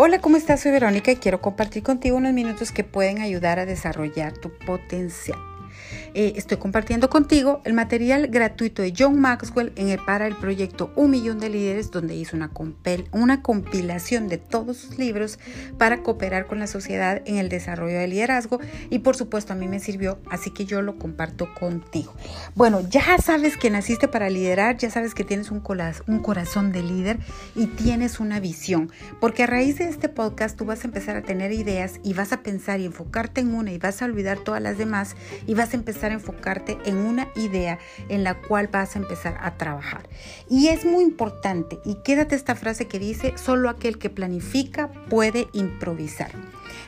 Hola, ¿cómo estás? Soy Verónica y quiero compartir contigo unos minutos que pueden ayudar a desarrollar tu potencial. Eh, estoy compartiendo contigo el material gratuito de John Maxwell en el, para el proyecto Un Millón de Líderes, donde hizo una, una compilación de todos sus libros para cooperar con la sociedad en el desarrollo del liderazgo y por supuesto a mí me sirvió, así que yo lo comparto contigo. Bueno, ya sabes que naciste para liderar, ya sabes que tienes un corazón de líder y tienes una visión, porque a raíz de este podcast tú vas a empezar a tener ideas y vas a pensar y enfocarte en una y vas a olvidar todas las demás y vas a empezar a enfocarte en una idea en la cual vas a empezar a trabajar. Y es muy importante, y quédate esta frase que dice, solo aquel que planifica puede improvisar.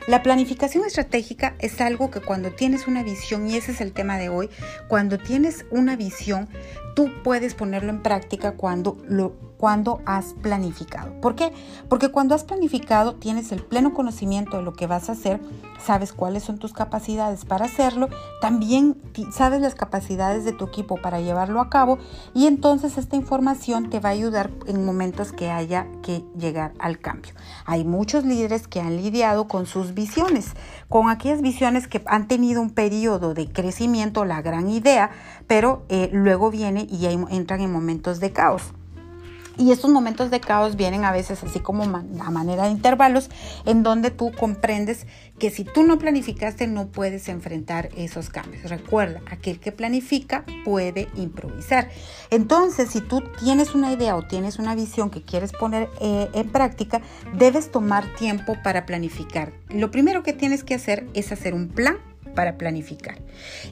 La planificación estratégica es algo que cuando tienes una visión, y ese es el tema de hoy, cuando tienes una visión, tú puedes ponerlo en práctica cuando lo cuando has planificado. ¿Por qué? Porque cuando has planificado tienes el pleno conocimiento de lo que vas a hacer, sabes cuáles son tus capacidades para hacerlo, también sabes las capacidades de tu equipo para llevarlo a cabo y entonces esta información te va a ayudar en momentos que haya que llegar al cambio. Hay muchos líderes que han lidiado con sus visiones, con aquellas visiones que han tenido un periodo de crecimiento, la gran idea, pero eh, luego viene y entran en momentos de caos. Y estos momentos de caos vienen a veces así como a manera de intervalos en donde tú comprendes que si tú no planificaste no puedes enfrentar esos cambios. Recuerda, aquel que planifica puede improvisar. Entonces, si tú tienes una idea o tienes una visión que quieres poner eh, en práctica, debes tomar tiempo para planificar. Lo primero que tienes que hacer es hacer un plan para planificar.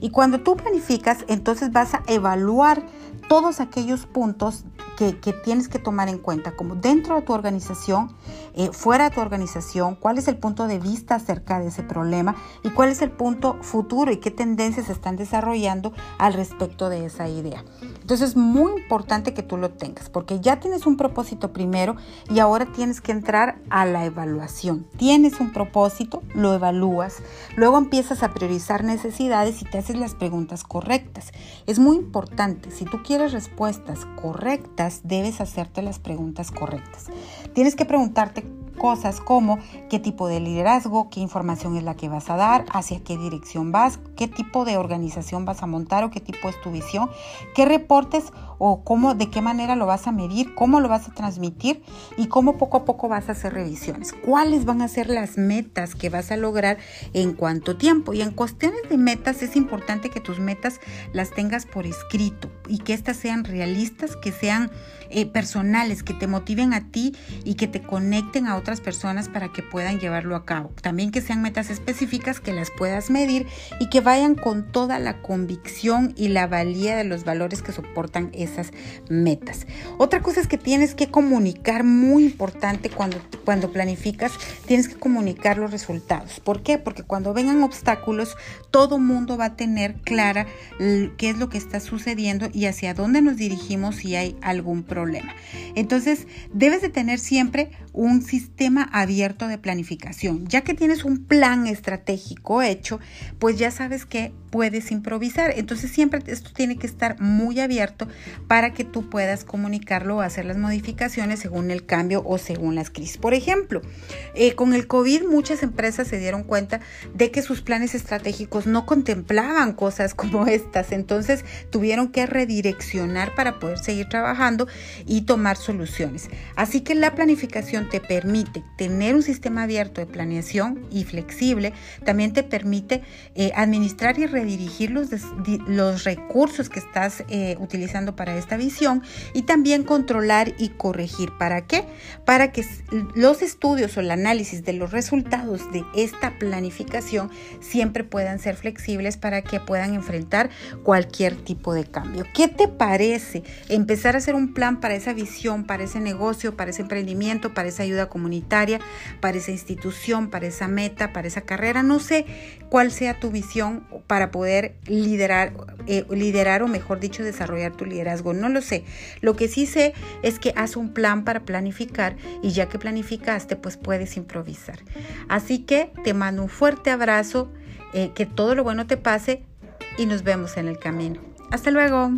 Y cuando tú planificas, entonces vas a evaluar todos aquellos puntos que, tienes que tomar en cuenta, como dentro de tu organización, eh, fuera de tu organización, cuál es el punto de vista acerca de ese problema y cuál es el punto futuro y qué tendencias se están desarrollando al respecto de esa idea. Entonces es muy importante que tú lo tengas porque ya tienes un propósito primero y ahora tienes que entrar a la evaluación. Tienes un propósito, lo evalúas, luego empiezas a priorizar necesidades y te haces las preguntas correctas. Es muy importante, si tú quieres respuestas correctas, debes hacerte las preguntas correctas. Tienes que preguntarte cosas como qué tipo de liderazgo, qué información es la que vas a dar, hacia qué dirección vas, qué tipo de organización vas a montar o qué tipo es tu visión, qué reportes o cómo, de qué manera lo vas a medir, cómo lo vas a transmitir y cómo poco a poco vas a hacer revisiones. ¿Cuáles van a ser las metas que vas a lograr en cuánto tiempo? Y en cuestiones de metas es importante que tus metas las tengas por escrito y que éstas sean realistas, que sean eh, personales, que te motiven a ti y que te conecten a otras personas para que puedan llevarlo a cabo. También que sean metas específicas, que las puedas medir y que vayan con toda la convicción y la valía de los valores que soportan esas metas. Otra cosa es que tienes que comunicar, muy importante cuando, cuando planificas, tienes que comunicar los resultados. ¿Por qué? Porque cuando vengan obstáculos, todo mundo va a tener clara qué es lo que está sucediendo y hacia dónde nos dirigimos si hay algún problema. Entonces, debes de tener siempre un sistema abierto de planificación. Ya que tienes un plan estratégico hecho, pues ya sabes que puedes improvisar. Entonces siempre esto tiene que estar muy abierto para que tú puedas comunicarlo o hacer las modificaciones según el cambio o según las crisis. Por ejemplo, eh, con el COVID muchas empresas se dieron cuenta de que sus planes estratégicos no contemplaban cosas como estas. Entonces tuvieron que redireccionar para poder seguir trabajando y tomar soluciones. Así que la planificación te permite tener un sistema abierto de planeación y flexible. También te permite eh, administrar y redirigir los, los recursos que estás eh, utilizando para esta visión y también controlar y corregir. ¿Para qué? Para que los estudios o el análisis de los resultados de esta planificación siempre puedan ser flexibles para que puedan enfrentar cualquier tipo de cambio. ¿Qué te parece empezar a hacer un plan para esa visión, para ese negocio, para ese emprendimiento, para esa ayuda comunitaria, para esa institución, para esa meta, para esa carrera? No sé cuál sea tu visión para poder liderar, eh, liderar o mejor dicho, desarrollar tu liderazgo. No lo sé. Lo que sí sé es que haz un plan para planificar y ya que planificaste, pues puedes improvisar. Así que te mando un fuerte abrazo, eh, que todo lo bueno te pase y nos vemos en el camino. Hasta luego.